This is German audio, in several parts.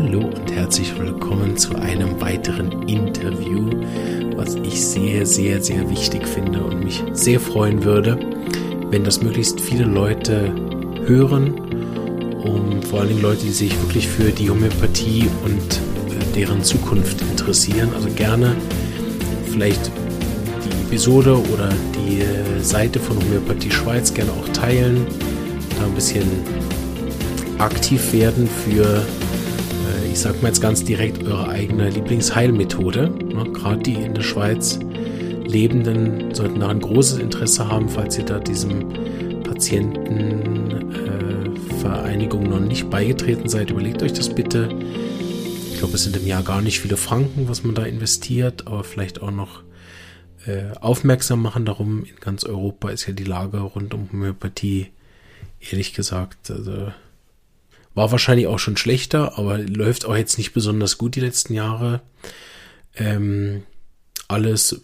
Hallo und herzlich willkommen zu einem weiteren Interview, was ich sehr, sehr, sehr wichtig finde und mich sehr freuen würde, wenn das möglichst viele Leute hören, um vor allen Dingen Leute, die sich wirklich für die Homöopathie und äh, deren Zukunft interessieren. Also gerne vielleicht die Episode oder die äh, Seite von Homöopathie Schweiz gerne auch teilen, da ein bisschen aktiv werden für ich sag mal jetzt ganz direkt, eure eigene Lieblingsheilmethode. Ne, Gerade die in der Schweiz Lebenden sollten da ein großes Interesse haben, falls ihr da diesem Patientenvereinigung äh, noch nicht beigetreten seid. Überlegt euch das bitte. Ich glaube, es sind im Jahr gar nicht viele Franken, was man da investiert, aber vielleicht auch noch äh, aufmerksam machen darum. In ganz Europa ist ja die Lage rund um Homöopathie, ehrlich gesagt, also war wahrscheinlich auch schon schlechter, aber läuft auch jetzt nicht besonders gut die letzten Jahre. Ähm, alles,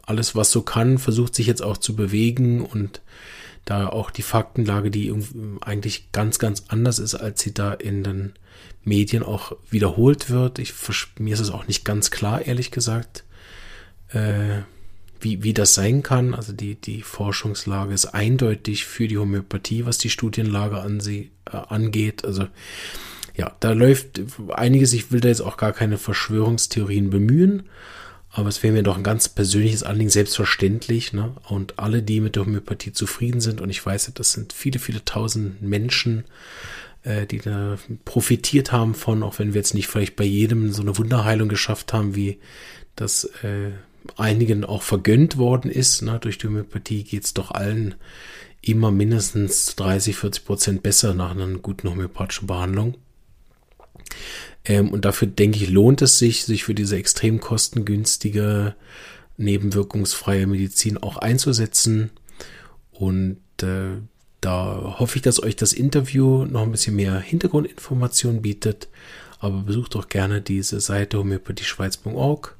alles, was so kann, versucht sich jetzt auch zu bewegen und da auch die Faktenlage, die eigentlich ganz, ganz anders ist, als sie da in den Medien auch wiederholt wird. Ich, mir ist es auch nicht ganz klar, ehrlich gesagt. Äh, wie, wie das sein kann. Also die, die Forschungslage ist eindeutig für die Homöopathie, was die Studienlage an sie äh, angeht. Also ja, da läuft einiges. Ich will da jetzt auch gar keine Verschwörungstheorien bemühen, aber es wäre mir doch ein ganz persönliches Anliegen, selbstverständlich. Ne? Und alle, die mit der Homöopathie zufrieden sind, und ich weiß, das sind viele, viele tausend Menschen, äh, die da profitiert haben von, auch wenn wir jetzt nicht vielleicht bei jedem so eine Wunderheilung geschafft haben, wie das äh, einigen auch vergönnt worden ist. Ne? Durch die Homöopathie geht es doch allen immer mindestens 30, 40 Prozent besser nach einer guten homöopathischen Behandlung. Ähm, und dafür denke ich, lohnt es sich, sich für diese extrem kostengünstige, nebenwirkungsfreie Medizin auch einzusetzen. Und äh, da hoffe ich, dass euch das Interview noch ein bisschen mehr Hintergrundinformationen bietet. Aber besucht doch gerne diese Seite homöopathieschweiz.org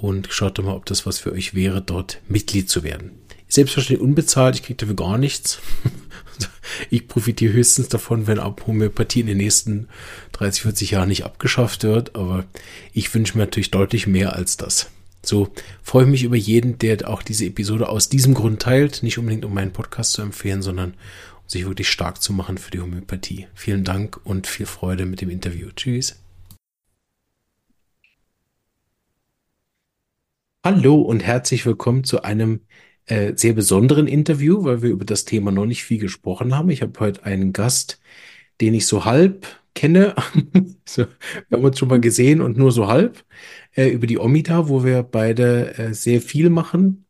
und schaut doch mal, ob das was für euch wäre, dort Mitglied zu werden. Selbstverständlich unbezahlt, ich kriege dafür gar nichts. ich profitiere höchstens davon, wenn Homöopathie in den nächsten 30, 40 Jahren nicht abgeschafft wird, aber ich wünsche mir natürlich deutlich mehr als das. So freue ich mich über jeden, der auch diese Episode aus diesem Grund teilt, nicht unbedingt um meinen Podcast zu empfehlen, sondern um sich wirklich stark zu machen für die Homöopathie. Vielen Dank und viel Freude mit dem Interview. Tschüss. Hallo und herzlich willkommen zu einem äh, sehr besonderen Interview, weil wir über das Thema noch nicht viel gesprochen haben. Ich habe heute einen Gast, den ich so halb kenne. so, wir haben uns schon mal gesehen und nur so halb äh, über die Omida, wo wir beide äh, sehr viel machen.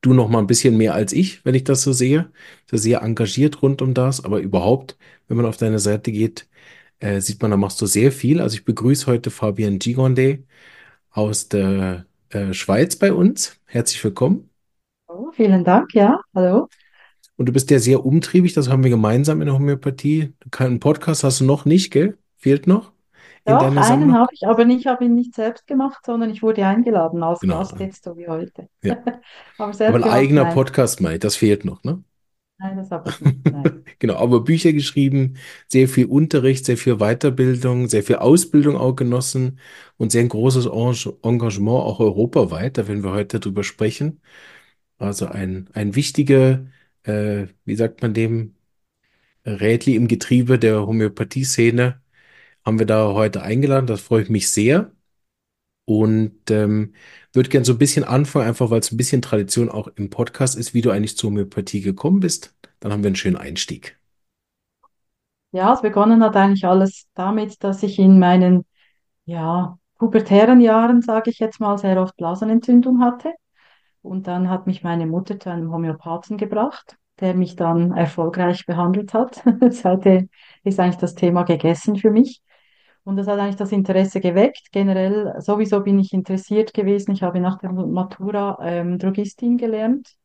Du noch mal ein bisschen mehr als ich, wenn ich das so sehe. So sehr engagiert rund um das, aber überhaupt, wenn man auf deine Seite geht, äh, sieht man, da machst du sehr viel. Also ich begrüße heute Fabian Gigonde aus der äh, Schweiz bei uns. Herzlich willkommen. Oh, vielen Dank, ja, hallo. Und du bist ja sehr umtriebig, das haben wir gemeinsam in der Homöopathie. Keinen Podcast hast du noch nicht, gell? Fehlt noch? Doch, einen habe ich, aber ich habe ihn nicht selbst gemacht, sondern ich wurde eingeladen als genau. Gast, jetzt so wie heute. Ja. aber, aber, ein eigener nein. Podcast, Mai, das fehlt noch, ne? Nein, das habe ich nicht. Nein. genau, aber Bücher geschrieben, sehr viel Unterricht, sehr viel Weiterbildung, sehr viel Ausbildung auch genossen und sehr ein großes Engagement auch europaweit. Da werden wir heute drüber sprechen. Also ein, ein wichtiger, äh, wie sagt man dem, Rädli im Getriebe der Homöopathie-Szene haben wir da heute eingeladen. Das freue ich mich sehr. Und ähm, würde gern so ein bisschen anfangen, einfach weil es ein bisschen Tradition auch im Podcast ist, wie du eigentlich zur Homöopathie gekommen bist. Dann haben wir einen schönen Einstieg. Ja, es begonnen hat eigentlich alles damit, dass ich in meinen ja, pubertären Jahren, sage ich jetzt mal, sehr oft Blasenentzündung hatte. Und dann hat mich meine Mutter zu einem Homöopathen gebracht, der mich dann erfolgreich behandelt hat. Seitdem ist eigentlich das Thema gegessen für mich. Und das hat eigentlich das Interesse geweckt. Generell, sowieso bin ich interessiert gewesen. Ich habe nach der Matura ähm, Drogistin gelernt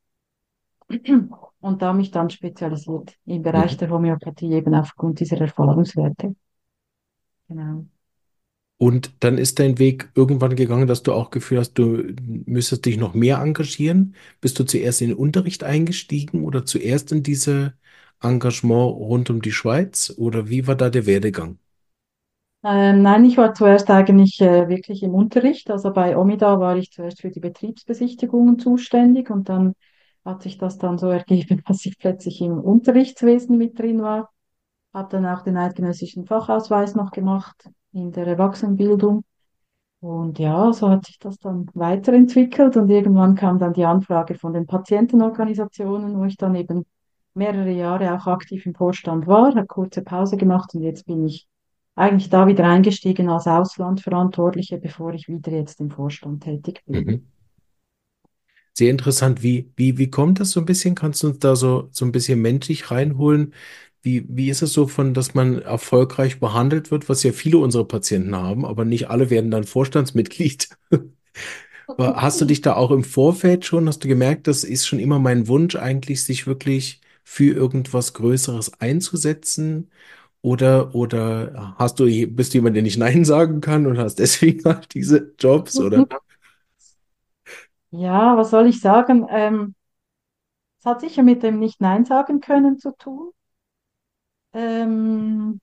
und da mich dann spezialisiert im Bereich mhm. der Homöopathie eben aufgrund dieser Erfahrungswerte. Genau. Und dann ist dein Weg irgendwann gegangen, dass du auch Gefühl hast, du müsstest dich noch mehr engagieren. Bist du zuerst in den Unterricht eingestiegen oder zuerst in diese Engagement rund um die Schweiz? Oder wie war da der Werdegang? Ähm, nein, ich war zuerst eigentlich äh, wirklich im Unterricht. Also bei Omida war ich zuerst für die Betriebsbesichtigungen zuständig und dann hat sich das dann so ergeben, dass ich plötzlich im Unterrichtswesen mit drin war. Habe dann auch den eidgenössischen Fachausweis noch gemacht in der Erwachsenenbildung. Und ja, so hat sich das dann weiterentwickelt und irgendwann kam dann die Anfrage von den Patientenorganisationen, wo ich dann eben mehrere Jahre auch aktiv im Vorstand war, habe kurze Pause gemacht und jetzt bin ich eigentlich da wieder eingestiegen als Auslandverantwortliche, bevor ich wieder jetzt im Vorstand tätig bin. Mhm. Sehr interessant. Wie, wie, wie kommt das so ein bisschen? Kannst du uns da so, so ein bisschen menschlich reinholen? Wie, wie ist es so von, dass man erfolgreich behandelt wird, was ja viele unserer Patienten haben, aber nicht alle werden dann Vorstandsmitglied? Hast du dich da auch im Vorfeld schon, hast du gemerkt, das ist schon immer mein Wunsch eigentlich, sich wirklich für irgendwas Größeres einzusetzen? Oder, oder hast du, bist du jemand, der nicht Nein sagen kann und hast deswegen halt diese Jobs, oder? Ja, was soll ich sagen? Ähm, es hat sicher mit dem Nicht-Nein sagen können zu tun. Ähm,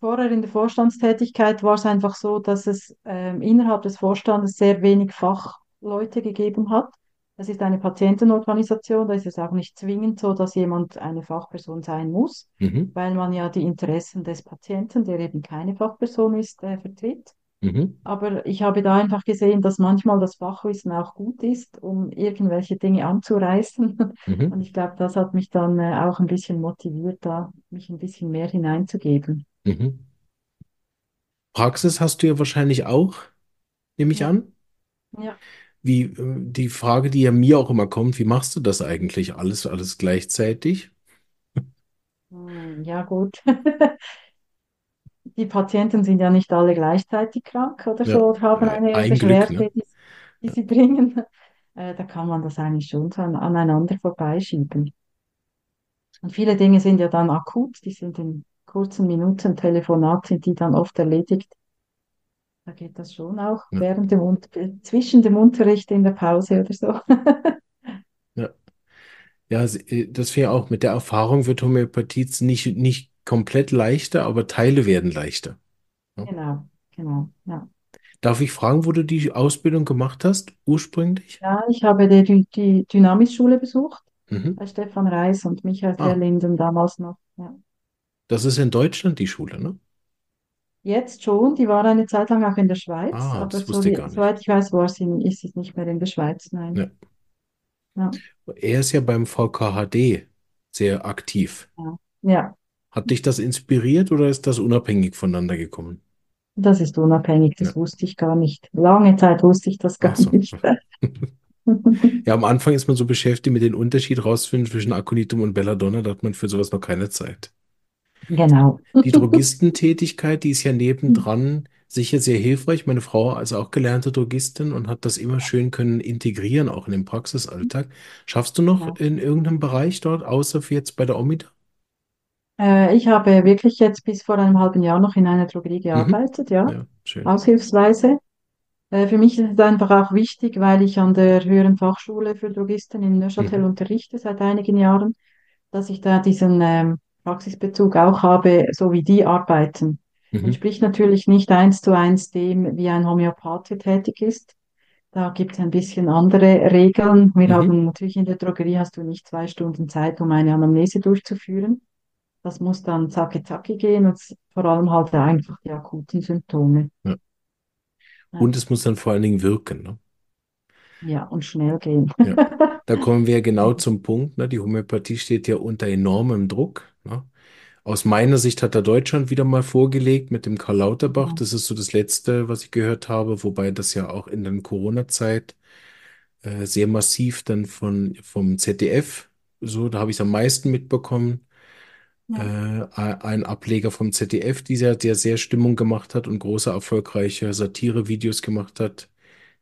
vorher in der Vorstandstätigkeit war es einfach so, dass es ähm, innerhalb des Vorstandes sehr wenig Fachleute gegeben hat. Es ist eine Patientenorganisation, da ist es auch nicht zwingend so, dass jemand eine Fachperson sein muss, Mhm, weil man ja die Interessen des Patienten, der eben keine Fachperson ist, äh, vertritt. Mhm, Aber ich habe da einfach gesehen, dass manchmal das Fachwissen auch gut ist, um irgendwelche Dinge anzureißen. Und mhm, ich glaube, das hat mich dann äh, auch ein bisschen motiviert, da mich ein bisschen mehr hineinzugeben. mhm. Praxis hast du ja wahrscheinlich auch, nehme ich Ja, an. ja. Wie, äh, die Frage, die ja mir auch immer kommt, wie machst du das eigentlich alles, alles gleichzeitig? Hm, ja, gut. Die Patienten sind ja nicht alle gleichzeitig krank oder Ja, so, oder haben äh, eine ein Glück, Beschwerde, ne? die, die sie bringen. Äh, da kann man das eigentlich schon an, aneinander vorbeischieben. Und viele Dinge sind ja dann akut, die sind in kurzen Minuten Telefonat, sind die dann oft erledigt. Da geht das schon auch Ja, während dem Unter zwischen dem Unterricht in der Pause oder so. ja. Ja, äh, das wäre auch mit der Erfahrung wird Homöopathie nicht, nicht komplett leichter, aber Teile werden leichter. Ja. Genau, genau, ja. Darf ich fragen, wo du die Ausbildung gemacht hast, ursprünglich? Ja, ich habe die, die, Dynamis-Schule besucht, Mhm. bei Stefan Reis und Michael Ah, Verlinden damals noch. Ja. das ist in Deutschland die Schule, ne? Jetzt schon, die war eine Zeit lang auch in der Schweiz, Ah, aber das so ich wie, gar nicht. soweit ich weiß, war sie, ist sie nicht mehr in der Schweiz, nein. Ja. Ja, Er ist ja beim VKHD sehr aktiv. ja. Ja, Hat dich das inspiriert oder ist das unabhängig voneinander gekommen? das ist unabhängig, Ja. das wusste ich gar nicht. Lange Zeit wusste ich das gar so. nicht. Ja, am Anfang ist man so beschäftigt mit dem Unterschied rausfinden zwischen Aconitum und Belladonna, da hat man für sowas noch keine Zeit. Genau. Die Drogistentätigkeit, die ist ja nebendran sicher sehr hilfreich. Meine Frau ist auch gelernte Drogistin und hat das immer schön können integrieren, auch in den Praxisalltag. Schaffst du noch Ja. in irgendeinem Bereich dort, außer für jetzt bei der Omida? Äh, ich habe wirklich jetzt bis vor einem halben Jahr noch in einer Drogerie Mhm. gearbeitet, ja, Ja, schön. aushilfsweise. Äh, für mich ist es einfach auch wichtig, weil ich an der Höheren Fachschule für Drogisten in Neuchâtel Mhm. unterrichte seit einigen Jahren, dass ich da diesen ähm, Praxisbezug auch habe, so wie die arbeiten. Mhm. Entspricht natürlich nicht eins zu eins dem, wie ein Homöopath tätig ist. Da gibt es ein bisschen andere Regeln. Wir Mhm. haben natürlich in der Drogerie hast du nicht zwei Stunden Zeit, um eine Anamnese durchzuführen. Das muss dann zacki zacki gehen und vor allem halt einfach die akuten Symptome. Ja. Und es muss dann vor allen Dingen wirken, ne? ja und schnell gehen. Ja. Da kommen wir genau zum Punkt, ne? Die Homöopathie steht ja unter enormem Druck, ne? Aus meiner Sicht hat da Deutschland wieder mal vorgelegt mit dem Karl Lauterbach. Das ist so das Letzte, was ich gehört habe, wobei das ja auch in der Corona-Zeit äh, sehr massiv dann von, vom ZDF, so, da habe ich es am meisten mitbekommen, äh, ein Ableger vom ZDF, dieser, der sehr Stimmung gemacht hat und große erfolgreiche Satire-Videos gemacht hat,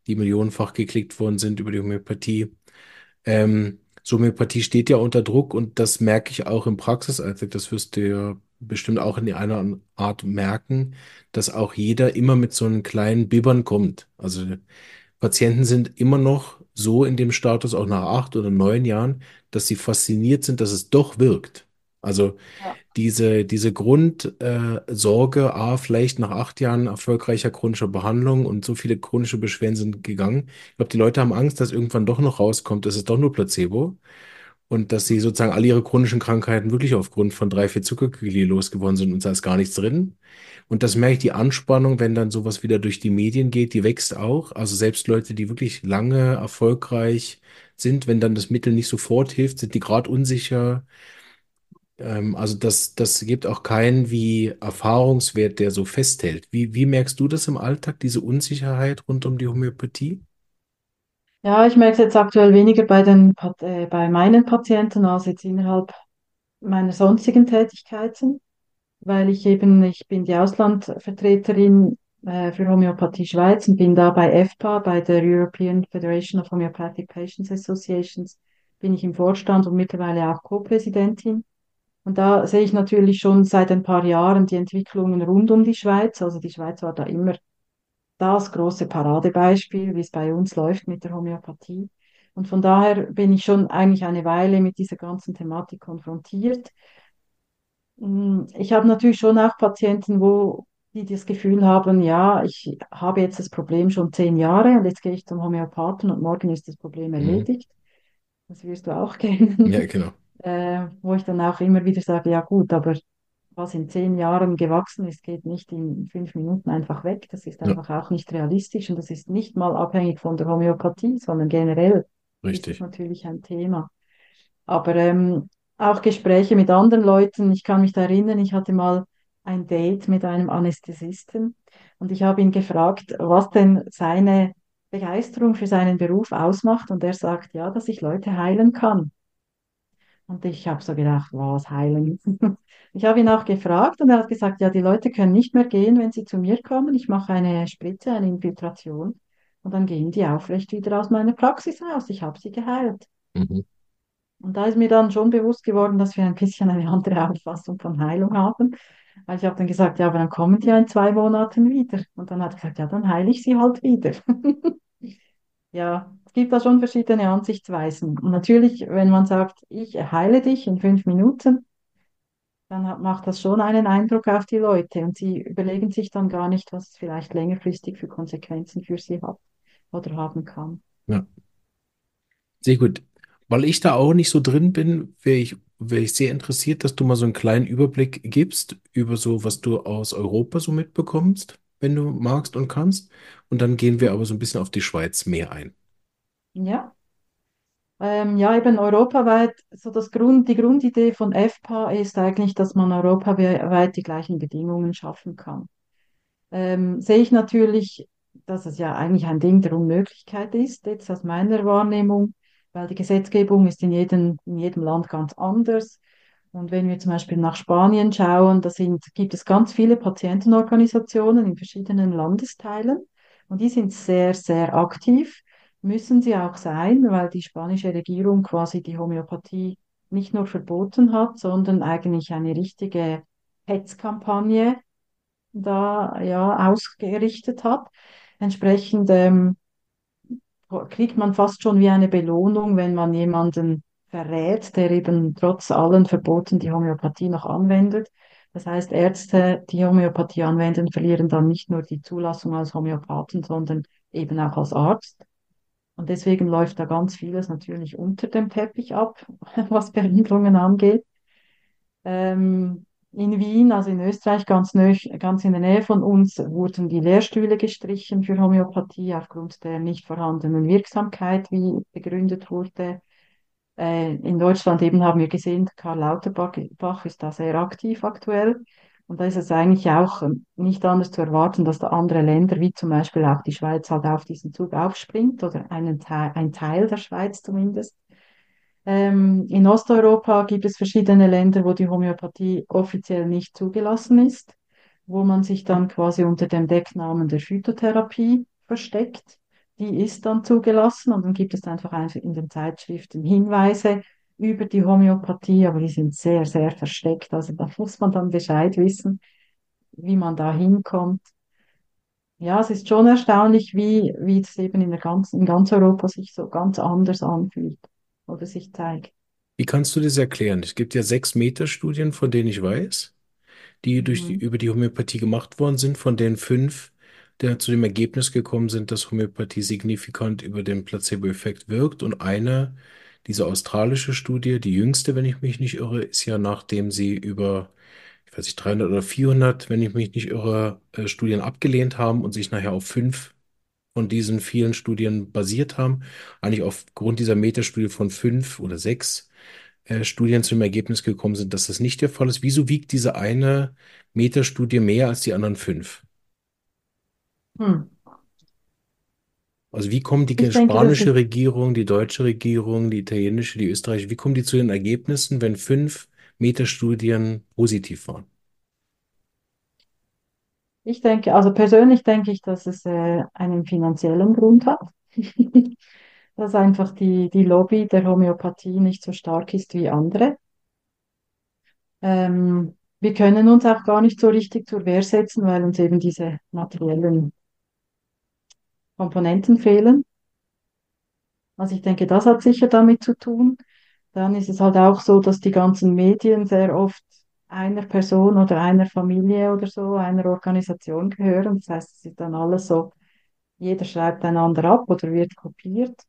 die millionenfach geklickt worden sind über die Homöopathie. Ähm, so Homöopathie steht ja unter Druck und das merke ich auch im Praxisalltag. Das wirst du ja bestimmt auch in einer Art merken, dass auch jeder immer mit so einem kleinen Bibbern kommt. Also Patienten sind immer noch so in dem Status, auch nach acht oder neun Jahren, dass sie fasziniert sind, dass es doch wirkt. Also Ja. diese, diese Grundsorge, äh, Sorge, ah, vielleicht nach acht Jahren erfolgreicher chronischer Behandlung und so viele chronische Beschwerden sind gegangen. Ich glaube, die Leute haben Angst, dass irgendwann doch noch rauskommt, es ist doch nur Placebo und dass sie sozusagen alle ihre chronischen Krankheiten wirklich aufgrund von drei, vier Zuckerkügel losgeworden sind und da ist gar nichts drin. Und das merke ich, die Anspannung, wenn dann sowas wieder durch die Medien geht, die wächst auch. Also selbst Leute, die wirklich lange erfolgreich sind, wenn dann das Mittel nicht sofort hilft, sind die gerade unsicher. Ähm, also das, das gibt auch keinen wie Erfahrungswert, der so festhält. Wie, wie merkst du das im Alltag, diese Unsicherheit rund um die Homöopathie? Ja, ich merke es jetzt aktuell weniger bei den, äh, bei meinen Patienten als jetzt innerhalb meiner sonstigen Tätigkeiten, weil ich eben, ich bin die Auslandvertreterin äh, für Homöopathie Schweiz und bin da bei EFPA, bei der European Federation of Homeopathic Patients Associations, bin ich im Vorstand und mittlerweile auch Co-Präsidentin. Und da sehe ich natürlich schon seit ein paar Jahren die Entwicklungen rund um die Schweiz. Also die Schweiz war da immer das große Paradebeispiel, wie es bei uns läuft mit der Homöopathie. Und von daher bin ich schon eigentlich eine Weile mit dieser ganzen Thematik konfrontiert. Mm, Ich habe natürlich schon auch Patienten, wo die das Gefühl haben, ja, ich habe jetzt das Problem schon zehn Jahre und jetzt gehe ich zum Homöopathen und morgen ist das Problem Mhm. erledigt. Das wirst du auch Ja, kennen. genau. Äh, wo ich dann auch immer wieder sage, ja gut, aber was in zehn Jahren gewachsen ist, geht nicht in fünf Minuten einfach weg. Das ist Ja, einfach auch nicht realistisch und das ist nicht mal abhängig von der Homöopathie, sondern generell ist das richtig. natürlich ein Thema. Aber ähm, auch Gespräche mit anderen Leuten, ich kann mich da erinnern, ich hatte mal ein Date mit einem Anästhesisten und ich habe ihn gefragt, was denn seine Begeisterung für seinen Beruf ausmacht und er sagt, ja, dass ich Leute heilen kann. Und ich habe so gedacht, was heilen. Ich habe ihn auch gefragt und er hat gesagt, ja, die Leute können nicht mehr gehen, wenn sie zu mir kommen. Ich mache eine Spritze, eine Infiltration und dann gehen die aufrecht wieder aus meiner Praxis raus. Ich habe sie geheilt. Mhm. Und da ist mir dann schon bewusst geworden, dass wir ein bisschen eine andere Auffassung von Heilung haben. Weil ich habe dann gesagt, ja, aber dann kommen die ja in zwei Monaten wieder. Und dann hat er gesagt, ja, dann heile ich sie halt wieder. Ja, gibt da schon verschiedene Ansichtsweisen. Und natürlich, wenn man sagt, ich heile dich in fünf Minuten, dann hat, macht das schon einen Eindruck auf die Leute und sie überlegen sich dann gar nicht, was es vielleicht längerfristig für Konsequenzen für sie hat oder haben kann. Ja, sehr gut. Weil ich da auch nicht so drin bin, wäre ich, wäre ich sehr interessiert, dass du mal so einen kleinen Überblick gibst über so, was du aus Europa so mitbekommst, wenn du magst und kannst. Und dann gehen wir aber so ein bisschen auf die Schweiz mehr ein. Ja, ähm, ja, eben europaweit, so das Grund, die Grundidee von EFPA ist eigentlich, dass man europaweit die gleichen Bedingungen schaffen kann. ähm, sehe ich natürlich, dass es ja eigentlich ein Ding der Unmöglichkeit ist, jetzt aus meiner Wahrnehmung, weil die Gesetzgebung ist in jedem, in jedem Land ganz anders. Und wenn wir zum Beispiel nach Spanien schauen, da sind, gibt es ganz viele Patientenorganisationen in verschiedenen Landesteilen und die sind sehr, sehr aktiv, müssen sie auch sein, weil die spanische Regierung quasi die Homöopathie nicht nur verboten hat, sondern eigentlich eine richtige Hetzkampagne da ja ausgerichtet hat. Entsprechend ähm, kriegt man fast schon wie eine Belohnung, wenn man jemanden verrät, der eben trotz allen Verboten die Homöopathie noch anwendet. Das heißt, Ärzte, die Homöopathie anwenden, verlieren dann nicht nur die Zulassung als Homöopathen, sondern eben auch als Arzt. Und deswegen läuft da ganz vieles natürlich unter dem Teppich ab, was Behandlungen angeht. Ähm, in Wien, also in Österreich, ganz, nö, ganz in der Nähe von uns, wurden die Lehrstühle gestrichen für Homöopathie aufgrund der nicht vorhandenen Wirksamkeit, wie begründet wurde. Äh, in Deutschland eben haben wir gesehen, Karl Lauterbach Bach ist da sehr aktiv aktuell. Und da ist es eigentlich auch ähm, nicht anders zu erwarten, dass da andere Länder, wie zum Beispiel auch die Schweiz, halt auf diesen Zug aufspringt oder einen Teil, ein Teil der Schweiz zumindest. Ähm, in Osteuropa gibt es verschiedene Länder, wo die Homöopathie offiziell nicht zugelassen ist, wo man sich dann quasi unter dem Decknamen der Phytotherapie versteckt. Die ist dann zugelassen und dann gibt es einfach in den Zeitschriften Hinweise über die Homöopathie, aber die sind sehr, sehr versteckt. Also da muss man dann Bescheid wissen, wie man da hinkommt. Ja, es ist schon erstaunlich, wie, wie es eben in der ganzen, in ganz Europa sich so ganz anders anfühlt oder sich zeigt. Wie kannst du das erklären? Es gibt ja sechs Metastudien, von denen ich weiß, die durch die, Mhm. über die Homöopathie gemacht worden sind, von denen fünf der zu dem Ergebnis gekommen sind, dass Homöopathie signifikant über den Placebo-Effekt wirkt. Und eine, diese australische Studie, die jüngste, wenn ich mich nicht irre, ist ja nachdem sie über, ich weiß nicht, 300 oder 400, wenn ich mich nicht irre, äh, Studien abgelehnt haben und sich nachher auf fünf von diesen vielen Studien basiert haben, eigentlich aufgrund dieser Metastudie von fünf oder sechs äh, Studien zu dem Ergebnis gekommen sind, dass das nicht der Fall ist. Wieso wiegt diese eine Metastudie mehr als die anderen fünf? Hm. Also wie kommen die denke, spanische Regierung, die deutsche Regierung, die italienische, die österreichische, wie kommen die zu den Ergebnissen, wenn fünf Metastudien positiv waren? ich denke, also persönlich denke ich, dass es äh, einen finanziellen Grund hat. Dass einfach die, die Lobby der Homöopathie nicht so stark ist wie andere. Ähm, wir können uns auch gar nicht so richtig zur Wehr setzen, weil uns eben diese materiellen Komponenten fehlen. Also ich denke, das hat sicher damit zu tun. Dann ist es halt auch so, dass die ganzen Medien sehr oft einer Person oder einer Familie oder so, einer Organisation gehören. Das heißt, es ist dann alles so, jeder schreibt einander ab oder wird kopiert.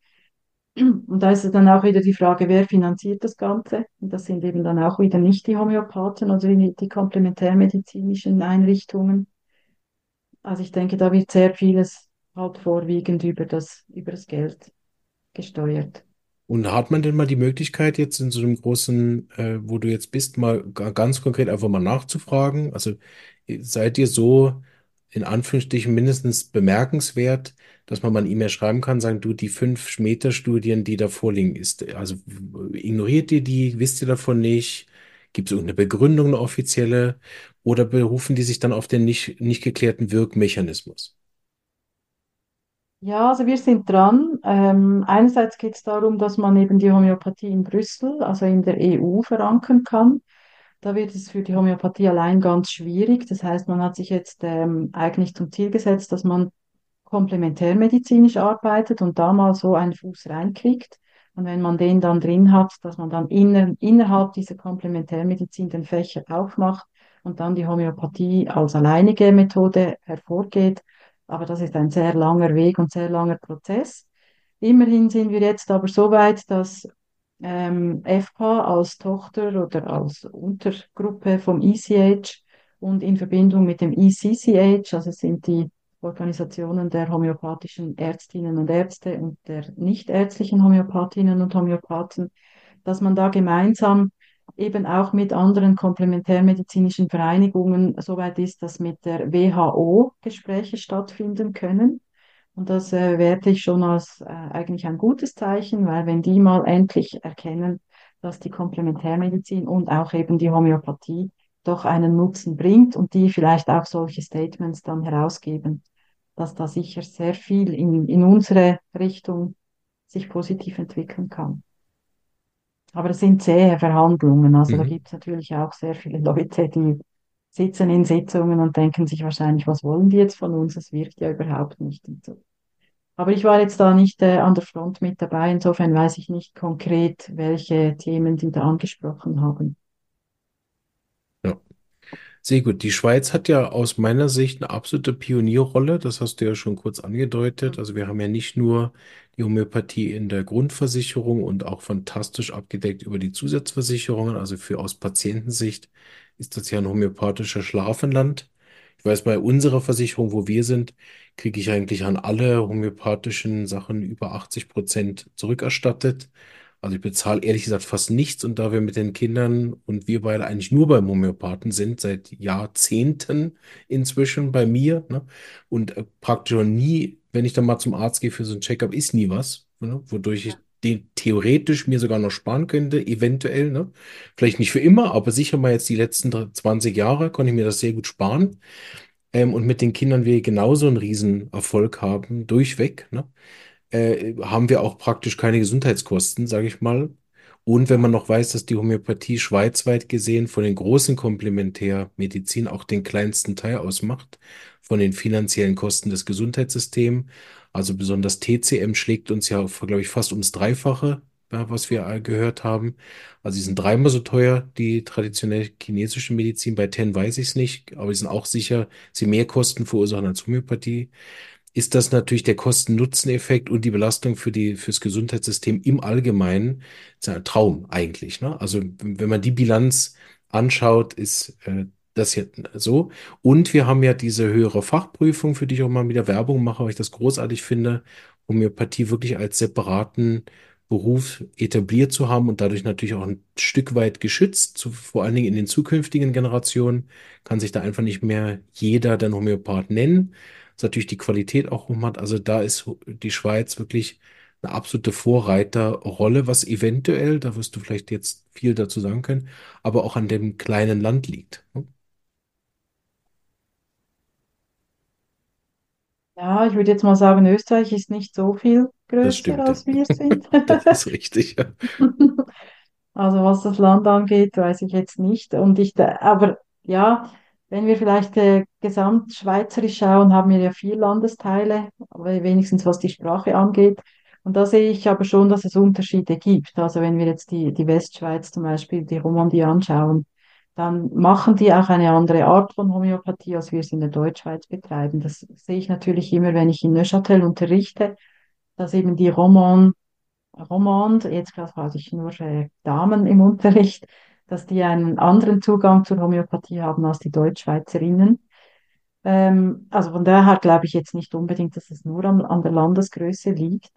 Und da ist es dann auch wieder die Frage, wer finanziert das Ganze? Und das sind eben dann auch wieder nicht die Homöopathen oder die, die komplementärmedizinischen Einrichtungen. Also ich denke, da wird sehr vieles halt vorwiegend über das, über das Geld gesteuert. Und hat man denn mal die Möglichkeit, jetzt in so einem großen, äh, wo du jetzt bist, mal ga- ganz konkret einfach mal nachzufragen? Also äh, seid ihr so in Anführungsstrichen mindestens bemerkenswert, dass man mal eine E-Mail schreiben kann, sagen, du, die fünf Metastudien, die da vorliegen, ist, also ignoriert ihr die, wisst ihr davon nicht? Gibt es irgendeine Begründung, eine offizielle? Oder berufen die sich dann auf den nicht, nicht geklärten Wirkmechanismus? Ja, also wir sind dran. Ähm, einerseits geht es darum, dass man eben die Homöopathie in Brüssel, also in der EU, verankern kann. Da wird es für die Homöopathie allein ganz schwierig. Das heißt, man hat sich jetzt ähm, eigentlich zum Ziel gesetzt, dass man komplementärmedizinisch arbeitet und da mal so einen Fuß reinkriegt. Und wenn man den dann drin hat, dass man dann inner, innerhalb dieser Komplementärmedizin den Fächer aufmacht und dann die Homöopathie als alleinige Methode hervorgeht. Aber das ist ein sehr langer Weg und sehr langer Prozess. Immerhin sind wir jetzt aber so weit, dass ähm, FPA als Tochter oder als Untergruppe vom ECH und in Verbindung mit dem ECCH, also sind die Organisationen der homöopathischen Ärztinnen und Ärzte und der nichtärztlichen Homöopathinnen und Homöopathen, dass man da gemeinsam eben auch mit anderen komplementärmedizinischen Vereinigungen so weit ist, dass mit der WHO Gespräche stattfinden können. Und das äh, werte ich schon als äh, eigentlich ein gutes Zeichen, weil wenn die mal endlich erkennen, dass die Komplementärmedizin und auch eben die Homöopathie doch einen Nutzen bringt und die vielleicht auch solche Statements dann herausgeben, dass da sicher sehr viel in, in unsere Richtung sich positiv entwickeln kann. Aber es sind zähe Verhandlungen. Also da Mhm. gibt es natürlich auch sehr viele Leute, die sitzen in Sitzungen und denken sich wahrscheinlich, was wollen die jetzt von uns? Es wirkt ja überhaupt nicht. Und so. Aber ich war jetzt da nicht äh, an der Front mit dabei. Insofern weiß ich nicht konkret, welche Themen die da angesprochen haben. Ja. Sehr gut. Die Schweiz hat ja aus meiner Sicht eine absolute Pionierrolle. Das hast du ja schon kurz angedeutet. Also wir haben ja nicht nur die Homöopathie in der Grundversicherung und auch fantastisch abgedeckt über die Zusatzversicherungen. Also für aus Patientensicht ist das ja ein homöopathischer Schlafenland. Ich weiß, bei unserer Versicherung, wo wir sind, kriege ich eigentlich an alle homöopathischen Sachen über 80 Prozent zurückerstattet. Also ich bezahle ehrlich gesagt fast nichts und da wir mit den Kindern und wir beide eigentlich nur beim Homöopathen sind, seit Jahrzehnten inzwischen bei mir, ne? Und äh, praktisch noch nie, wenn ich dann mal zum Arzt gehe für so ein Checkup, ist nie was, ne? Wodurch ich den theoretisch mir sogar noch sparen könnte, eventuell, ne? Vielleicht nicht für immer, aber sicher mal jetzt die letzten 20 Jahre konnte ich mir das sehr gut sparen. Ähm, und mit den Kindern wir genauso einen riesen Erfolg haben, durchweg, ne? äh, haben wir auch praktisch keine Gesundheitskosten, sage ich mal. Und wenn man noch weiß, dass die Homöopathie schweizweit gesehen von den großen Komplementärmedizin auch den kleinsten Teil ausmacht, von den finanziellen Kosten des Gesundheitssystems. Also besonders TCM schlägt uns ja, glaube ich, fast ums Dreifache was wir gehört haben. Also die sind dreimal so teuer, die traditionelle chinesische Medizin. Bei Ten weiß ich es nicht, aber die sind auch sicher, sie mehr Kosten verursachen als Homöopathie ist das natürlich der Kosten-Nutzen-Effekt und die Belastung für die, fürs Gesundheitssystem im Allgemeinen ein Traum eigentlich. Ne? Also wenn man die Bilanz anschaut, ist äh, das hier so. Und wir haben ja diese höhere Fachprüfung, für die ich auch mal wieder Werbung mache, weil ich das großartig finde, Homöopathie wirklich als separaten Beruf etabliert zu haben und dadurch natürlich auch ein Stück weit geschützt, zu, vor allen Dingen in den zukünftigen Generationen, kann sich da einfach nicht mehr jeder dann Homöopath nennen dass natürlich die Qualität auch rum hat. Also da ist die Schweiz wirklich eine absolute Vorreiterrolle, was eventuell, da wirst du vielleicht jetzt viel dazu sagen können, aber auch an dem kleinen Land liegt. Ne? Ja, ich würde jetzt mal sagen, Österreich ist nicht so viel größer, stimmt. als wir sind. Das ist richtig, ja. Also was das Land angeht, weiß ich jetzt nicht. Und ich, aber ja, wenn wir vielleicht äh, gesamtschweizerisch schauen, haben wir ja vier Landesteile, aber wenigstens was die Sprache angeht. Und da sehe ich aber schon, dass es Unterschiede gibt. Also wenn wir jetzt die, die Westschweiz zum Beispiel, die Romandie anschauen, dann machen die auch eine andere Art von Homöopathie, als wir es in der Deutschschweiz betreiben. Das sehe ich natürlich immer, wenn ich in Neuchâtel unterrichte, dass eben die Roman Romand, jetzt gerade hatte ich nur äh, Damen im Unterricht, dass die einen anderen Zugang zur Homöopathie haben als die Deutschschweizerinnen. Ähm, also von daher glaube ich jetzt nicht unbedingt, dass es nur an, an der Landesgröße liegt.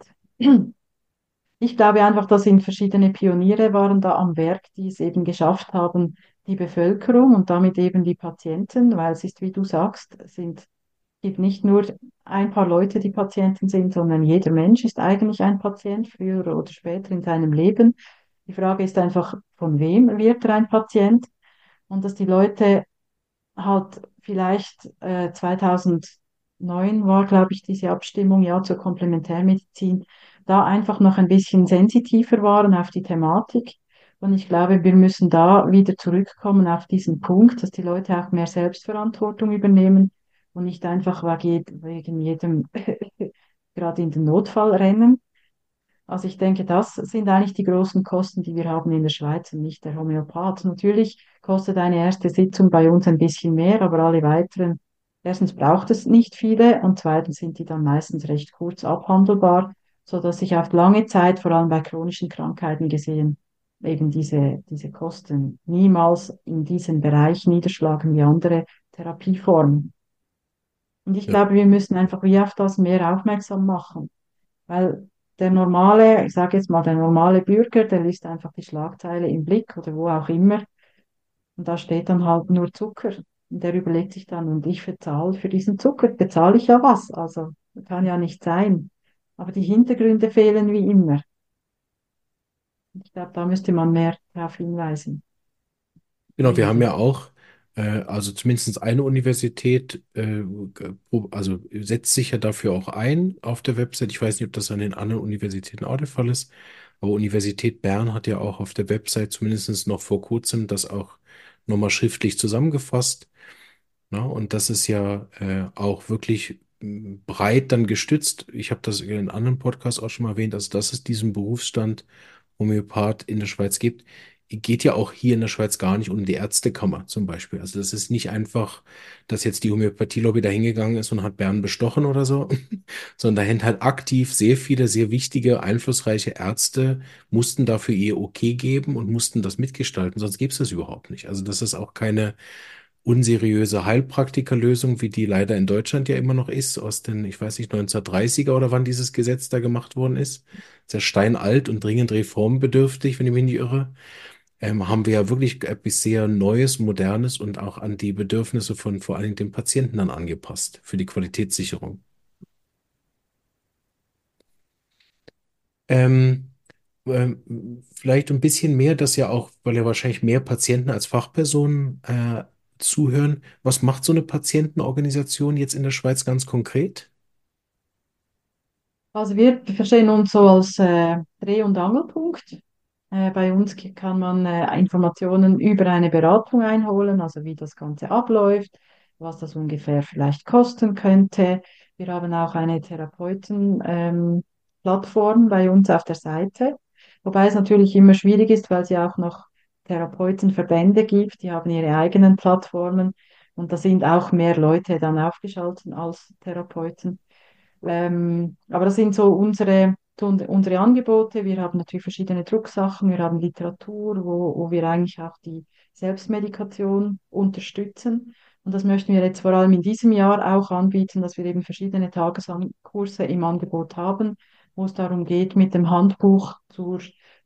Ich glaube einfach, dass sind verschiedene Pioniere waren da am Werk, die es eben geschafft haben, die Bevölkerung und damit eben die Patienten, weil es ist, wie du sagst, sind gibt nicht nur ein paar Leute, die Patienten sind, sondern jeder Mensch ist eigentlich ein Patient, früher oder später in seinem Leben. Die Frage ist einfach, von wem wird er ein Patient? Und dass die Leute halt vielleicht äh, 2009 war, glaube ich, diese Abstimmung ja zur Komplementärmedizin, da einfach noch ein bisschen sensitiver waren auf die Thematik. Und ich glaube, wir müssen da wieder zurückkommen auf diesen Punkt, dass die Leute auch mehr Selbstverantwortung übernehmen und nicht einfach wegen jedem gerade in den Notfall rennen. Also ich denke, das sind eigentlich die großen Kosten, die wir haben in der Schweiz und nicht der Homöopath. Natürlich kostet eine erste Sitzung bei uns ein bisschen mehr, aber alle weiteren, erstens braucht es nicht viele und zweitens sind die dann meistens recht kurz abhandelbar, sodass sich auf lange Zeit, vor allem bei chronischen Krankheiten gesehen, eben diese, diese Kosten niemals in diesem Bereich niederschlagen wie andere Therapieformen. Und ich Ja, glaube, wir müssen einfach wie auf das mehr aufmerksam machen. Weil der normale, ich sage jetzt mal, der normale Bürger, der liest einfach die Schlagzeile im Blick oder wo auch immer. Und da steht dann halt nur Zucker. Und der überlegt sich dann, und ich bezahle für diesen Zucker, bezahle ich ja was. Also kann ja nicht sein. Aber die Hintergründe fehlen wie immer. Ich glaube, da müsste man mehr darauf hinweisen, genau, wir haben ja auch, also zumindest eine Universität, äh, also setzt sich ja dafür auch ein auf der Website. Ich weiß nicht, ob das an den anderen Universitäten auch der Fall ist, aber Universität Bern hat ja auch auf der Website zumindest noch vor kurzem das auch nochmal schriftlich zusammengefasst. Ne? Und das ist ja äh, auch wirklich m, breit dann gestützt. Ich habe das in einem anderen Podcast auch schon mal erwähnt, also dass es diesen Berufsstand Homöopath in der Schweiz gibt. Geht ja auch hier in der Schweiz gar nicht um die Ärztekammer zum Beispiel. Also das ist nicht einfach, dass jetzt die Homöopathielobby da hingegangen ist und hat Bern bestochen oder so, sondern da hängt halt aktiv sehr viele, sehr wichtige, einflussreiche Ärzte mussten dafür ihr Okay geben und mussten das mitgestalten, sonst gäbe es das überhaupt nicht. Also das ist auch keine unseriöse Heilpraktikerlösung, wie die leider in Deutschland ja immer noch ist, aus den, ich weiß nicht, 1930er oder wann dieses Gesetz da gemacht worden ist. Sehr steinalt und dringend reformbedürftig, wenn ich mich nicht irre. Ähm, haben wir ja wirklich etwas sehr Neues, Modernes und auch an die Bedürfnisse von vor allen Dingen den Patienten dann angepasst für die Qualitätssicherung. Ähm, ähm, vielleicht ein bisschen mehr, dass ja auch, weil ja wahrscheinlich mehr Patienten als Fachpersonen äh, zuhören. Was macht so eine Patientenorganisation jetzt in der Schweiz ganz konkret? Also wir verstehen uns so als äh, Dreh- und Angelpunkt. Äh, bei uns kann man äh, Informationen über eine Beratung einholen, also wie das Ganze abläuft, was das ungefähr vielleicht kosten könnte. Wir haben auch eine Therapeuten, ähm, bei uns auf der Seite. Wobei es natürlich immer schwierig ist, weil es ja auch noch Therapeutenverbände gibt, die haben ihre eigenen Plattformen und da sind auch mehr Leute dann aufgeschaltet als Therapeuten. Ähm, aber das sind so unsere, unsere Angebote. Wir haben natürlich verschiedene Drucksachen, wir haben Literatur, wo, wo wir eigentlich auch die Selbstmedikation unterstützen. Und das möchten wir jetzt vor allem in diesem Jahr auch anbieten, dass wir eben verschiedene Tageskurse im Angebot haben, wo es darum geht, mit dem Handbuch zur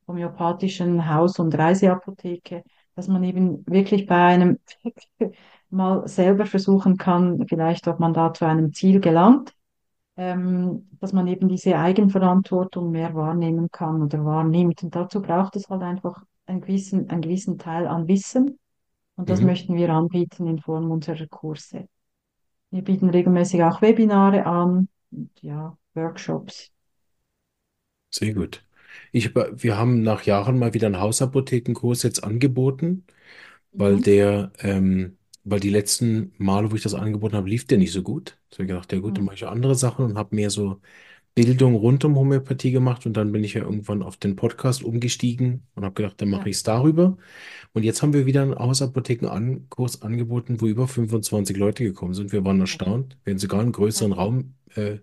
homöopathischen Haus- und Reiseapotheke, dass man eben wirklich bei einem mal selber versuchen kann, vielleicht ob man da zu einem Ziel gelangt, ähm, dass man eben diese Eigenverantwortung mehr wahrnehmen kann oder wahrnimmt. Und dazu braucht es halt einfach einen gewissen, einen gewissen Teil an Wissen. Und das Mhm. möchten wir anbieten in Form unserer Kurse. Wir bieten regelmäßig auch Webinare an und ja, Workshops. Sehr gut. Ich, wir haben nach Jahren mal wieder einen Hausapothekenkurs jetzt angeboten, weil Mhm. der, ähm, weil die letzten Male, wo ich das angeboten habe, lief der nicht so gut. So ich gedacht, ja gut, dann Mhm. mache ich andere Sachen und habe mehr so Bildung rund um Homöopathie gemacht und dann bin ich ja irgendwann auf den Podcast umgestiegen und habe gedacht, dann mache Ja, ich es darüber. Und jetzt haben wir wieder einen Hausapothekenkurs angeboten, wo über 25 Leute gekommen sind. Wir waren erstaunt. Wir haben sogar einen größeren. Raum äh,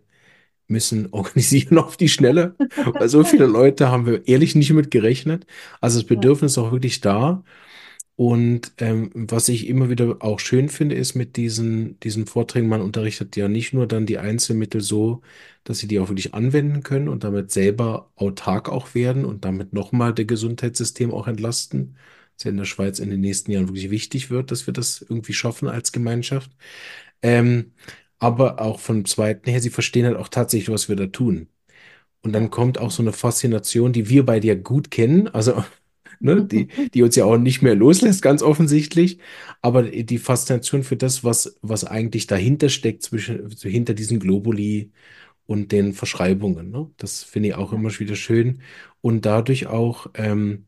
müssen organisieren auf die Schnelle, weil so viele Leute haben wir ehrlich nicht mit gerechnet. Also das Bedürfnis ist auch wirklich da. Und ähm, was ich immer wieder auch schön finde, ist mit diesen, diesen Vorträgen, man unterrichtet ja nicht nur dann die Einzelmittel so, dass sie die auch wirklich anwenden können und damit selber autark auch werden und damit nochmal das Gesundheitssystem auch entlasten. Was ja in der Schweiz in den nächsten Jahren wirklich wichtig wird, dass wir das irgendwie schaffen als Gemeinschaft. Ähm, aber auch vom Zweiten her, sie verstehen halt auch tatsächlich, was wir da tun. Und dann kommt auch so eine Faszination, die wir beide ja gut kennen, also ne, die, die uns ja auch nicht mehr loslässt, ganz offensichtlich. Aber die Faszination für das, was, was eigentlich dahinter steckt, zwischen, hinter diesen Globuli und den Verschreibungen, ne? Das finde ich auch immer wieder schön. Und dadurch auch, ähm,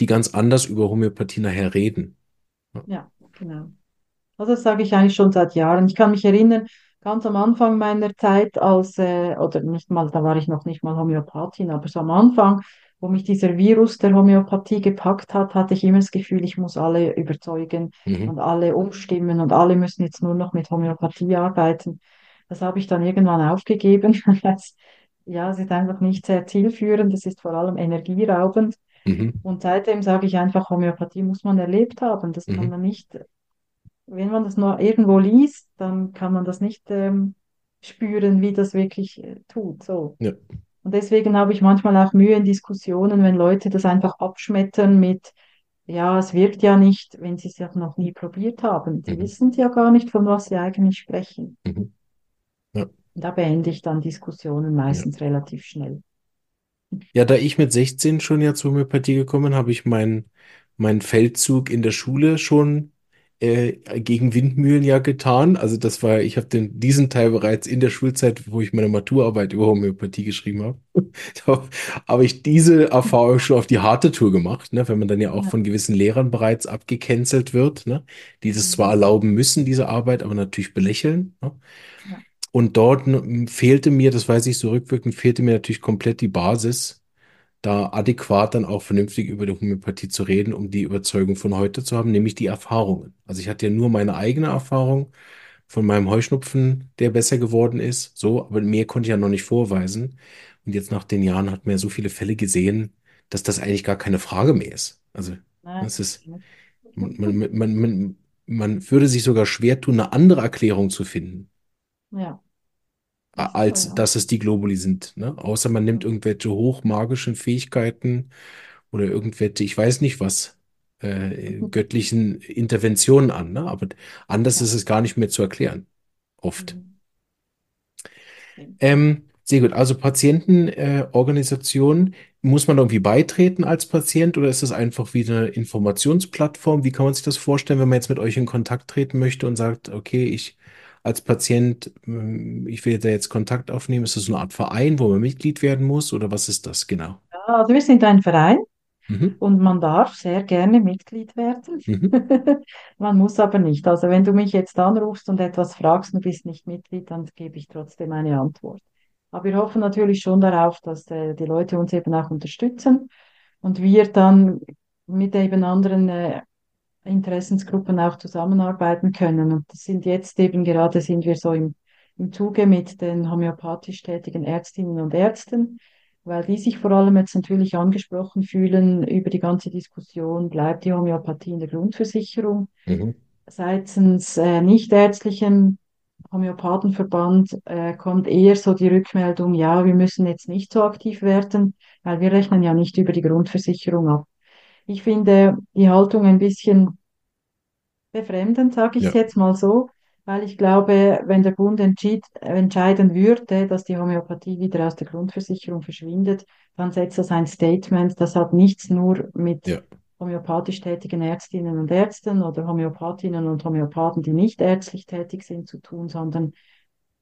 die ganz anders über Homöopathie nachher reden. Ja. ja, genau. Also das sage ich eigentlich schon seit Jahren. Ich kann mich erinnern, ganz am Anfang meiner Zeit als, äh, oder nicht mal, da war ich noch nicht mal Homöopathin, aber so am Anfang, wo mich dieser Virus der Homöopathie gepackt hat, hatte ich immer das Gefühl, ich muss alle überzeugen Mhm. und alle umstimmen und alle müssen jetzt nur noch mit Homöopathie arbeiten. Das habe ich dann irgendwann aufgegeben. Das- Ja, es ist einfach nicht sehr zielführend, es ist vor allem energieraubend. Mhm. Und seitdem sage ich einfach, Homöopathie muss man erlebt haben. Das kann Mhm. man nicht wenn man das nur irgendwo liest, dann kann man das nicht ähm, spüren, wie das wirklich äh, tut. So. Ja. Und deswegen habe ich manchmal auch Mühe in Diskussionen, wenn Leute das einfach abschmettern mit, ja, es wirkt ja nicht, wenn sie es ja noch nie probiert haben. Sie Mhm. wissen ja gar nicht, von was sie eigentlich sprechen. Mhm. Ja. Da beende ich dann Diskussionen Ja. meistens relativ schnell. Ja, da ich mit 16 schon ja zur Homöopathie gekommen bin, habe ich meinen meinen Feldzug in der Schule schon äh, gegen Windmühlen ja getan. Also das war, ich habe den diesen Teil bereits in der Schulzeit, wo ich meine Maturarbeit über Homöopathie geschrieben habe, habe ich diese Erfahrung schon auf die harte Tour gemacht, ne? Wenn man dann ja auch Ja. von gewissen Lehrern bereits abgecancelt wird, ne? Die das zwar Mhm. erlauben müssen, diese Arbeit, aber natürlich belächeln, ne? Ja. Und dort fehlte mir, das weiß ich so rückwirkend, fehlte mir natürlich komplett die Basis da adäquat dann auch vernünftig über die Homöopathie zu reden, um die Überzeugung von heute zu haben, nämlich die Erfahrungen. Also ich hatte ja nur meine eigene Erfahrung von meinem Heuschnupfen, der besser geworden ist, so, aber mehr konnte ich ja noch nicht vorweisen. Und jetzt nach den Jahren hat man ja so viele Fälle gesehen, dass das eigentlich gar keine Frage mehr ist. Also es ist, man, man, man, man, man würde sich sogar schwer tun, eine andere Erklärung zu finden Ja, als ja. dass es die Globuli sind. Ne? Außer man nimmt irgendwelche hochmagischen Fähigkeiten oder irgendwelche, ich weiß nicht was, äh, göttlichen Interventionen an. Ne? Aber anders Ja. ist es gar nicht mehr zu erklären. Oft. Mhm. Ähm, sehr gut. Also Patientenorganisation, äh, muss man irgendwie beitreten als Patient oder ist das einfach wie eine Informationsplattform? Wie kann man sich das vorstellen, wenn man jetzt mit euch in Kontakt treten möchte und sagt, okay, ich als Patient, ähm, ich will da jetzt Kontakt aufnehmen. Ist das so eine Art Verein, wo man Mitglied werden muss oder was ist das genau? Ja, also wir sind ein Verein. Mhm. Und man darf sehr gerne Mitglied werden. Mhm. Man muss aber nicht. Also wenn du mich jetzt anrufst und etwas fragst und du bist nicht Mitglied, dann gebe ich trotzdem eine Antwort. Aber wir hoffen natürlich schon darauf, dass äh, die Leute uns eben auch unterstützen und wir dann mit eben anderen äh, Interessensgruppen auch zusammenarbeiten können. Und das sind jetzt eben gerade sind wir so im, im Zuge mit den homöopathisch tätigen Ärztinnen und Ärzten, weil die sich vor allem jetzt natürlich angesprochen fühlen über die ganze Diskussion, bleibt die Homöopathie in der Grundversicherung? Mhm. Seitens äh, nichtärztlichen Homöopathenverband äh, kommt eher so die Rückmeldung, ja, wir müssen jetzt nicht so aktiv werden, weil wir rechnen ja nicht über die Grundversicherung ab. Ich finde die Haltung ein bisschen befremdend, sage ich ja. jetzt mal so, weil ich glaube, wenn der Bund entschied, entscheiden würde, dass die Homöopathie wieder aus der Grundversicherung verschwindet, dann setzt das ein Statement, das hat nichts nur mit ja. homöopathisch tätigen Ärztinnen und Ärzten oder Homöopathinnen und Homöopathen, die nicht ärztlich tätig sind, zu tun, sondern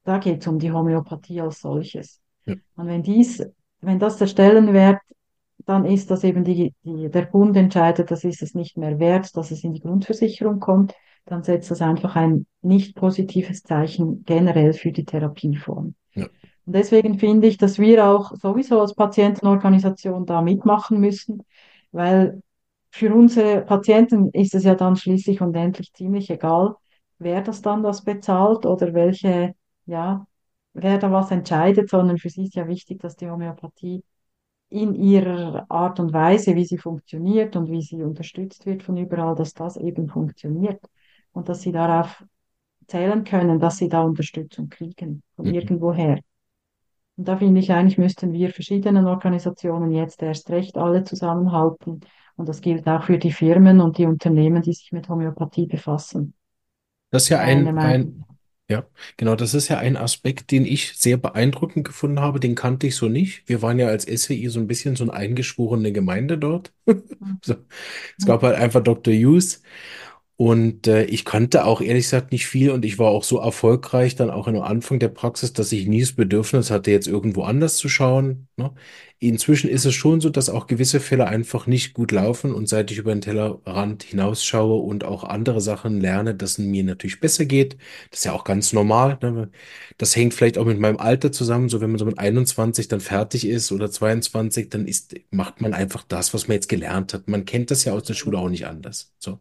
da geht es um die Homöopathie als solches. Ja. Und wenn dies, wenn das der Stellenwert dann ist das eben die, die, der Bund entscheidet, das ist es nicht mehr wert, dass es in die Grundversicherung kommt, dann setzt das einfach ein nicht positives Zeichen generell für die Therapieform. Ja. Und deswegen finde ich, dass wir auch sowieso als Patientenorganisation da mitmachen müssen, weil für unsere Patienten ist es ja dann schließlich und endlich ziemlich egal, wer das dann das bezahlt oder welche, ja, wer da was entscheidet, sondern für sie ist ja wichtig, dass die Homöopathie in ihrer Art und Weise, wie sie funktioniert und wie sie unterstützt wird von überall, dass das eben funktioniert und dass sie darauf zählen können, dass sie da Unterstützung kriegen von mhm. irgendwoher. Und da finde ich eigentlich, müssten wir verschiedenen Organisationen jetzt erst recht alle zusammenhalten. Und das gilt auch für die Firmen und die Unternehmen, die sich mit Homöopathie befassen. Das ist ja ein, ein, ja, genau, das ist ja ein Aspekt, den ich sehr beeindruckend gefunden habe. Den kannte ich so nicht. Wir waren ja als SWI so ein bisschen so eine eingeschworene Gemeinde dort. so. Es gab halt einfach Dr. Hughes und äh, ich kannte auch ehrlich gesagt nicht viel und ich war auch so erfolgreich dann auch am Anfang der Praxis, dass ich nie das Bedürfnis hatte, jetzt irgendwo anders zu schauen. Ne? Inzwischen ist es schon so, dass auch gewisse Fälle einfach nicht gut laufen und seit ich über den Tellerrand hinausschaue und auch andere Sachen lerne, dass es mir natürlich besser geht. Das ist ja auch ganz normal. Ne? Das hängt vielleicht auch mit meinem Alter zusammen. So wenn man so mit 21 dann fertig ist oder 22, dann ist, macht man einfach das, was man jetzt gelernt hat. Man kennt das ja aus der Schule auch nicht anders. So. Mhm.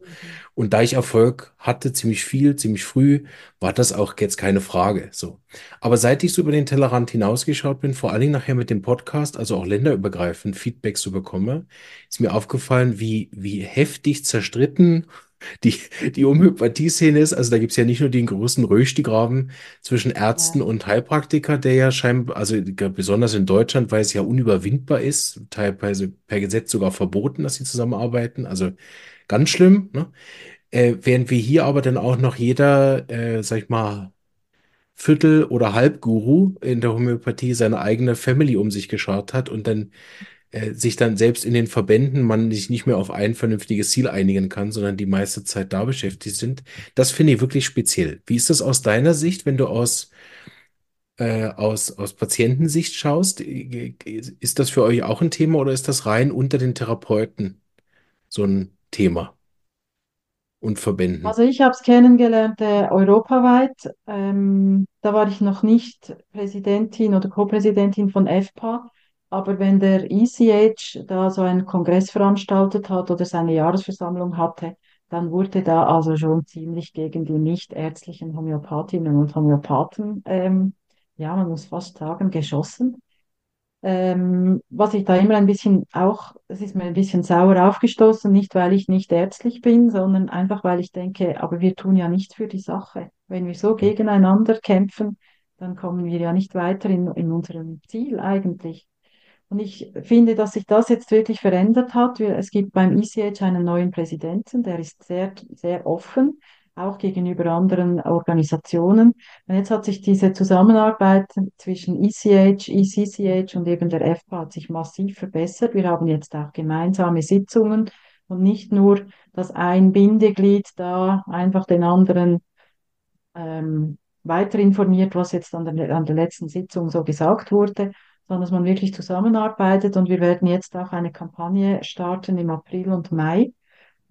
Und da ich Erfolg hatte, ziemlich viel, ziemlich früh, war das auch jetzt keine Frage. So. Aber seit ich so über den Tellerrand hinausgeschaut bin, vor allen Dingen nachher mit dem Podcast, also auch länderübergreifend Feedback so bekomme, ist mir aufgefallen, wie, wie heftig zerstritten die, die Homöopathie-Szene ist. Also da gibt es ja nicht nur den großen Röstigraben zwischen Ärzten ja. und Heilpraktiker, der ja scheinbar, also besonders in Deutschland, weil es ja unüberwindbar ist, teilweise per Gesetz sogar verboten, dass sie zusammenarbeiten. Also ganz schlimm. Ne? Äh, während wir hier aber dann auch noch jeder, äh, sag ich mal, Viertel- oder Halbguru in der Homöopathie seine eigene Family um sich geschart hat und dann äh, sich dann selbst in den Verbänden man sich nicht mehr auf ein vernünftiges Ziel einigen kann, sondern die meiste Zeit da beschäftigt sind. Das finde ich wirklich speziell. Wie ist das aus deiner Sicht, wenn du aus, äh, aus, aus Patientensicht schaust? Ist das für euch auch ein Thema oder ist das rein unter den Therapeuten so ein Thema? Und Verbänden? Also ich habe es kennengelernt äh, europaweit. Ähm, da war ich noch nicht Präsidentin oder Co-Präsidentin von EFPA. Aber wenn der ECH da so einen Kongress veranstaltet hat oder seine Jahresversammlung hatte, dann wurde da also schon ziemlich gegen die nichtärztlichen Homöopathinnen und Homöopathen, ähm, ja, man muss fast sagen, geschossen. Ähm, was ich da immer ein bisschen auch, es ist mir ein bisschen sauer aufgestoßen, nicht weil ich nicht ärztlich bin, sondern einfach weil ich denke, aber wir tun ja nichts für die Sache. Wenn wir so gegeneinander kämpfen, dann kommen wir ja nicht weiter in, in unserem Ziel eigentlich. Und ich finde, dass sich das jetzt wirklich verändert hat. Es gibt beim ICH einen neuen Präsidenten, der ist sehr, sehr offen auch gegenüber anderen Organisationen. Und jetzt hat sich diese Zusammenarbeit zwischen ECH, ECCH und eben der EFPA hat sich massiv verbessert. Wir haben jetzt auch gemeinsame Sitzungen und nicht nur, dass ein Bindeglied da einfach den anderen ähm, weiter informiert, was jetzt an der, an der letzten Sitzung so gesagt wurde, sondern dass man wirklich zusammenarbeitet. Und wir werden jetzt auch eine Kampagne starten im April und Mai,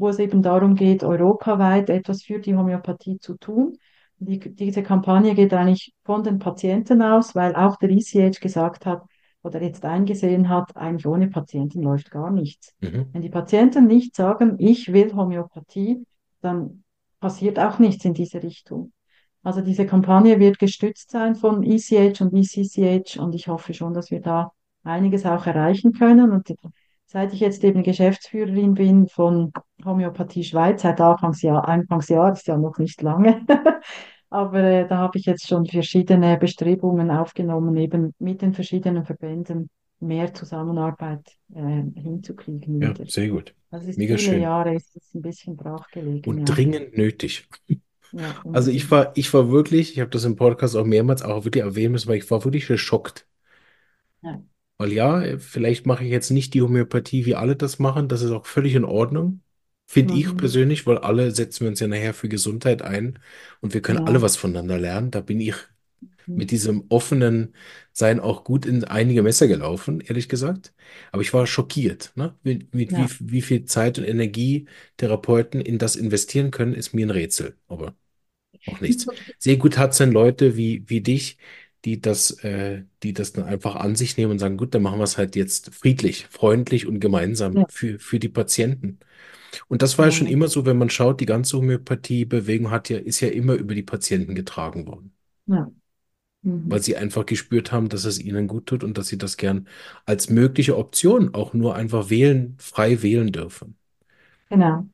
wo es eben darum geht, europaweit etwas für die Homöopathie zu tun. Die, diese Kampagne geht eigentlich von den Patienten aus, weil auch der ECH gesagt hat oder jetzt eingesehen hat, eigentlich ohne Patienten läuft gar nichts. Mhm. Wenn die Patienten nicht sagen, ich will Homöopathie, dann passiert auch nichts in diese Richtung. Also diese Kampagne wird gestützt sein von ECH und ECCH und ich hoffe schon, dass wir da einiges auch erreichen können. Und seit ich jetzt eben Geschäftsführerin bin von Homöopathie Schweiz, seit Anfangsjahr, Anfangsjahr ist ja noch nicht lange, aber äh, da habe ich jetzt schon verschiedene Bestrebungen aufgenommen, eben mit den verschiedenen Verbänden mehr Zusammenarbeit äh, hinzukriegen Ja, wieder. sehr gut. Das ist Mega viele schön. Jahre ist es ein bisschen brach gelegen, Und ja. dringend nötig. Ja, Also ich war, ich war wirklich, ich habe das im Podcast auch mehrmals auch wirklich erwähnen müssen, weil ich war wirklich geschockt. Ja, Weil ja, vielleicht mache ich jetzt nicht die Homöopathie, wie alle das machen. Das ist auch völlig in Ordnung. Finde ich mhm. persönlich, weil alle setzen wir uns ja nachher für Gesundheit ein und wir können alle Genau. was voneinander lernen. Da bin ich Mhm. mit diesem offenen Sein auch gut in einige Messer gelaufen, ehrlich gesagt. Aber ich war schockiert, ne? Mit, mit wie, Ja. wie viel Zeit und Energie Therapeuten in das investieren können, ist mir ein Rätsel. Aber auch nichts. Sehr gut hat es dann Leute wie, wie dich, die das, äh, die das dann einfach an sich nehmen und sagen, gut, dann machen wir es halt jetzt friedlich, freundlich und gemeinsam Ja, für, für die Patienten. Und das war ja schon genau. immer so, wenn man schaut, die ganze Homöopathie-Bewegung hat ja, ist ja immer über die Patienten getragen worden, Ja. weil Mhm. sie einfach gespürt haben, dass es ihnen gut tut und dass sie das gern als mögliche Option auch nur einfach wählen, frei wählen dürfen. Genau.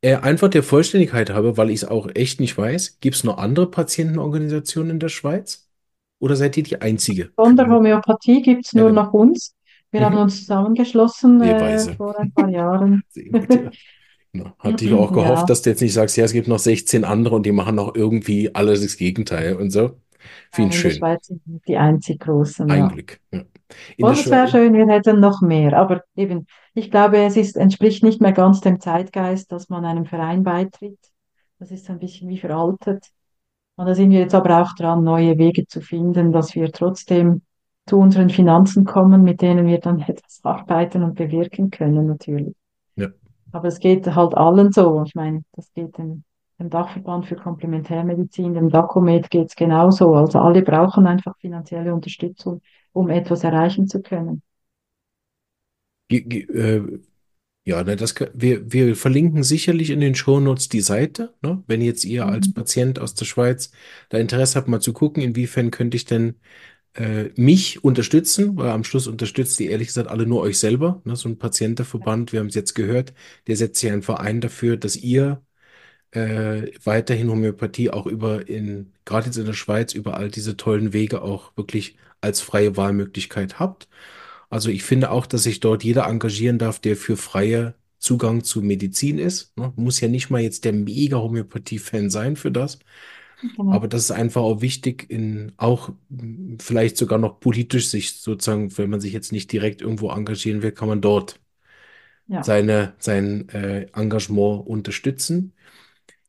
Äh, einfach der Vollständigkeit halber, weil ich es auch echt nicht weiß, gibt es noch andere Patientenorganisationen in der Schweiz? Oder seid ihr die einzige? Von der Homöopathie gibt es Ja, nur genau. noch uns. Wir haben Mhm. uns zusammengeschlossen äh, vor ein paar Jahren. Genau. Hatte ich auch gehofft, Ja, dass du jetzt nicht sagst, ja, es gibt noch 16 andere und die machen noch irgendwie alles das Gegenteil und so. Finde ich schön. Schweiz sind die einzig Großen, Ein ja. Glück. Ja. In Und es wäre schön, wir hätten noch mehr. Aber eben, ich glaube, es ist, entspricht nicht mehr ganz dem Zeitgeist, dass man einem Verein beitritt. Das ist ein bisschen wie veraltet. Und da sind wir jetzt aber auch dran, neue Wege zu finden, dass wir trotzdem zu unseren Finanzen kommen, mit denen wir dann etwas arbeiten und bewirken können, natürlich. Ja. Aber es geht halt allen so. Ich meine, das geht dem, dem Dachverband für Komplementärmedizin, dem DACOMED geht es genauso. Also alle brauchen einfach finanzielle Unterstützung, um etwas erreichen zu können. Äh, ja, ne, das, wir, wir verlinken sicherlich in den Shownotes die Seite, ne? Wenn jetzt ihr als Mhm. Patient aus der Schweiz da Interesse habt, mal zu gucken, inwiefern könnte ich denn äh, mich unterstützen, weil am Schluss unterstützt ihr ehrlich gesagt alle nur euch selber. Ne? So ein Patientenverband, wir haben es jetzt gehört, der setzt sich einen Verein dafür, dass ihr äh, weiterhin Homöopathie auch über in, gerade jetzt in der Schweiz, über all diese tollen Wege auch wirklich als freie Wahlmöglichkeit habt. Also ich finde auch, dass sich dort jeder engagieren darf, der für freie Zugang zu Medizin ist. Ne? Muss ja nicht mal jetzt der mega Homöopathie-Fan sein für das. Genau. Aber das ist einfach auch wichtig, in auch mh, vielleicht sogar noch politisch sich sozusagen, wenn man sich jetzt nicht direkt irgendwo engagieren will, kann man dort Ja, seine, sein äh, Engagement unterstützen.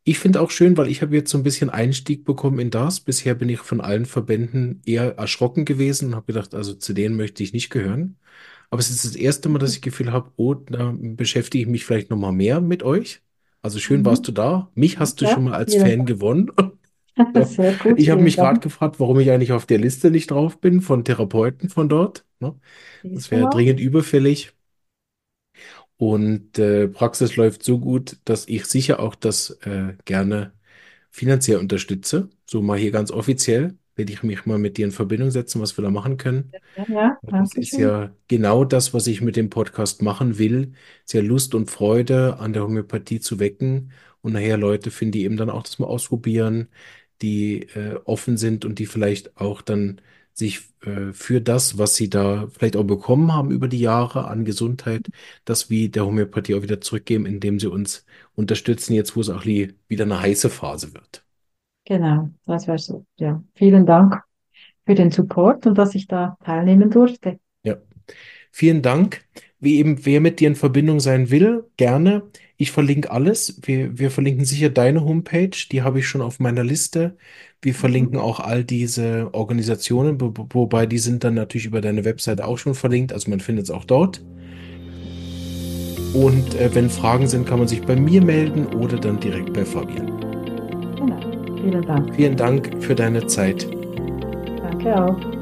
Ich finde auch schön, weil ich habe jetzt so ein bisschen Einstieg bekommen in das. Bisher bin ich von allen Verbänden eher erschrocken gewesen und habe gedacht, also zu denen möchte ich nicht gehören. Aber es ist das erste Mal, dass ich das Gefühl habe, oh, da beschäftige ich mich vielleicht noch mal mehr mit euch. Also schön warst mhm. du da. Mich hast du Ja, schon mal als vielen Fan gewonnen. Ja. Gut, Ich habe mich gerade gefragt, warum ich eigentlich auf der Liste nicht drauf bin von Therapeuten von dort. Ne? Das wäre dringend überfällig. Und äh, Praxis läuft so gut, dass ich sicher auch das äh, gerne finanziell unterstütze. So mal hier ganz offiziell werde ich mich mal mit dir in Verbindung setzen, was wir da machen können. Ja, Das ist schön. ja genau das, was ich mit dem Podcast machen will. Ist ja Lust und Freude an der Homöopathie zu wecken und nachher Leute finden, die eben dann auch das mal ausprobieren, die äh, offen sind und die vielleicht auch dann sich äh, für das, was sie da vielleicht auch bekommen haben über die Jahre an Gesundheit, das wie der Homöopathie auch wieder zurückgeben, indem sie uns unterstützen, jetzt wo es auch wieder eine heiße Phase wird. Genau, das wäre so. Ja, vielen Dank für den Support und dass ich da teilnehmen durfte. Ja. Vielen Dank. Wie eben, wer mit dir in Verbindung sein will, gerne. Ich verlinke alles. Wir, wir verlinken sicher deine Homepage, die habe ich schon auf meiner Liste. Wir Mhm. verlinken auch all diese Organisationen, wo, wobei die sind dann natürlich über deine Webseite auch schon verlinkt, also man findet es auch dort. Und äh, wenn Fragen sind, kann man sich bei mir melden oder dann direkt bei Fabian. Vielen Dank. Vielen Dank für deine Zeit. Danke auch.